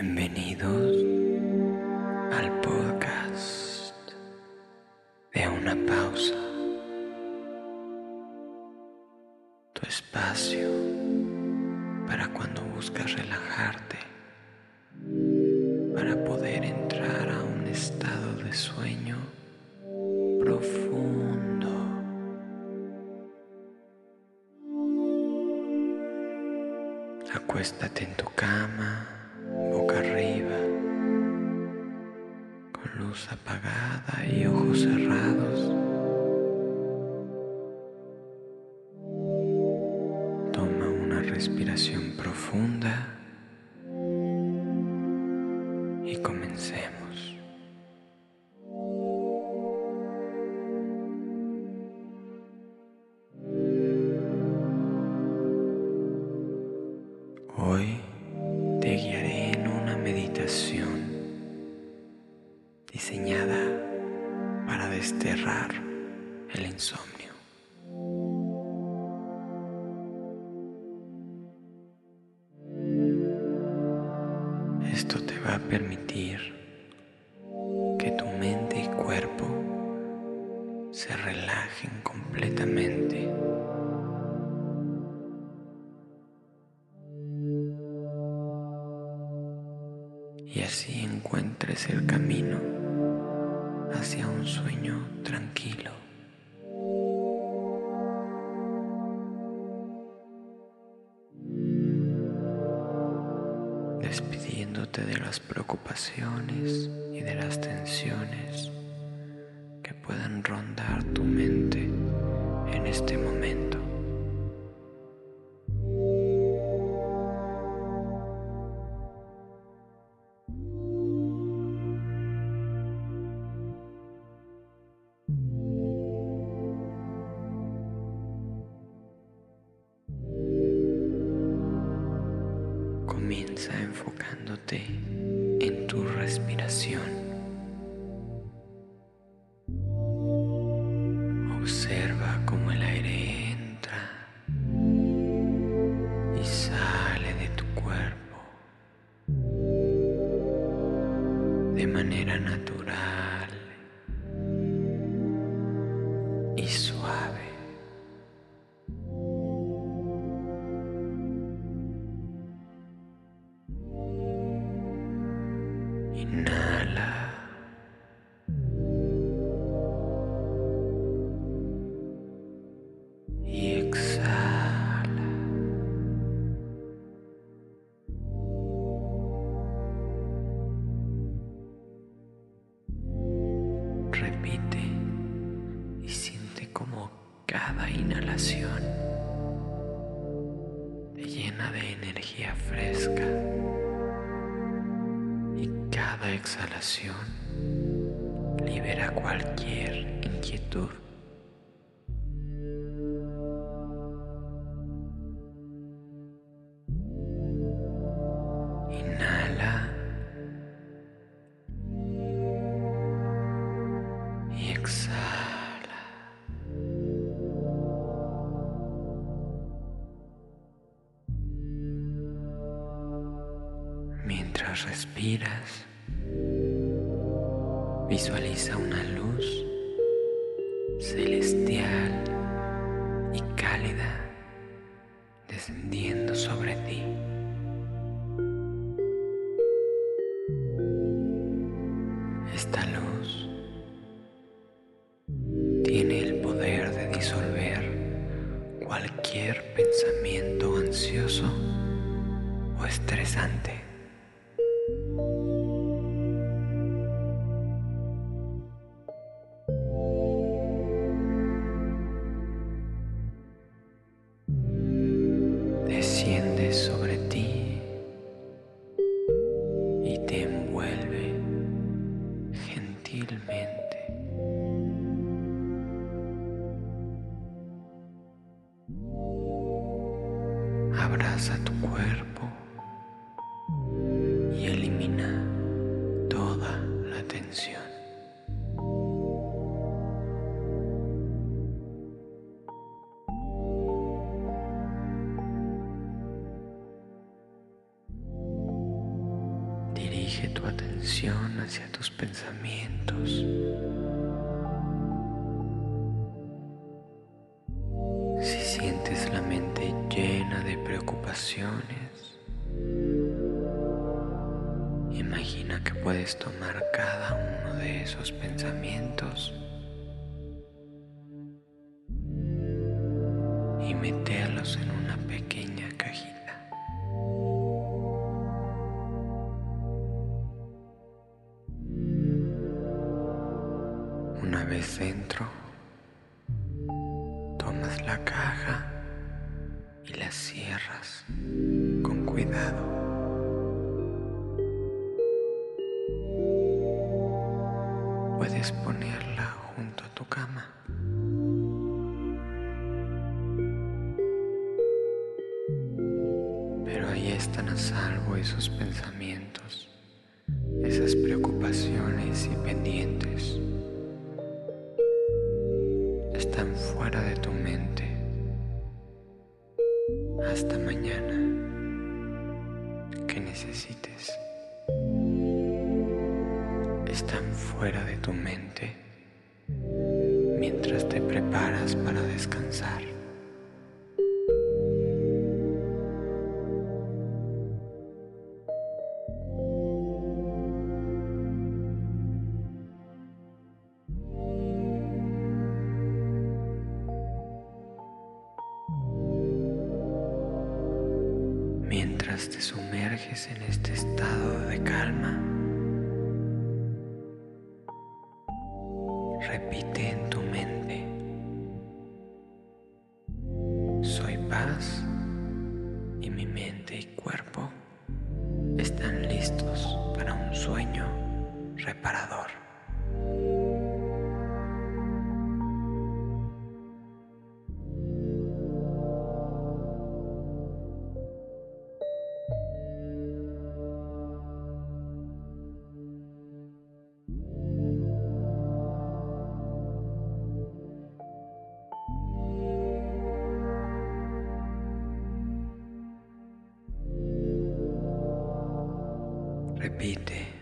Bienvenidos al podcast de una pausa. Tu espacio para cuando buscas relajarte, para poder entrar a un estado de sueño profundo. Acuéstate en tu cama boca arriba, con luz apagada y ojos cerrados. Desterrar el insomnio. Esto te va a permitir que tu mente y cuerpo se relajen completamente y así encuentres el camino hacia un sueño tranquilo. Despidiéndote de las preocupaciones y de las tensiones que puedan rondar tu mente Enfocándote en tu respiración. Observa cómo el aire entra y sale de tu cuerpo de manera natural y suave. Cada inhalación te llena de energía fresca y cada exhalación libera cualquier inquietud. Mientras respiras, visualiza una luz celestial y cálida descendiendo sobre ti. Esta luz tiene el poder de disolver cualquier pensamiento ansioso o estresante. Cuerpo Que puedes tomar cada uno de esos pensamientos. ponerla junto a tu cama. Pero ahí están a salvo esos pensamientos. fuera de tu mente mientras te preparas para descansar. habité en tu mente. repite.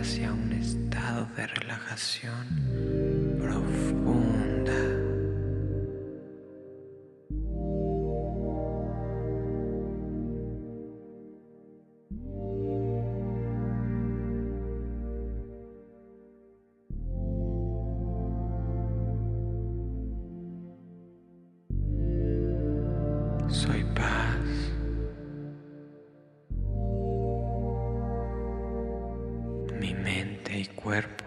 hacia un estado de relajación profunda. cuerpo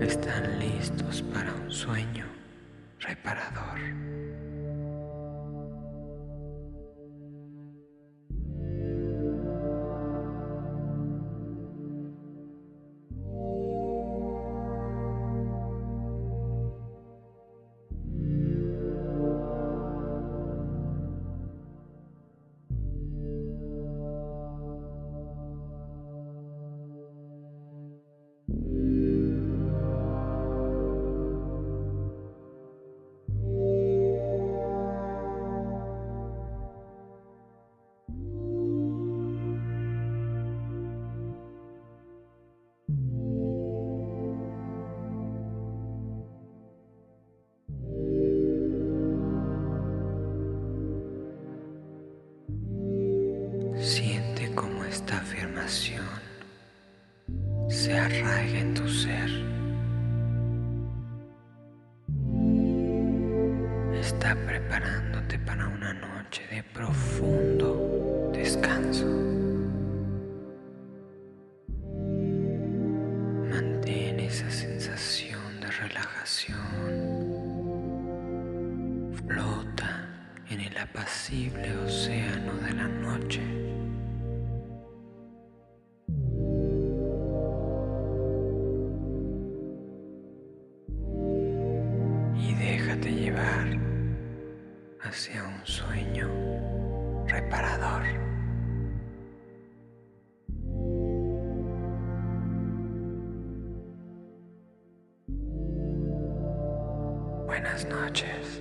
están listos para un sueño reparador. Se arraiga en tu ser. Está preparándote para una noche de profundo descanso. Buenas noches.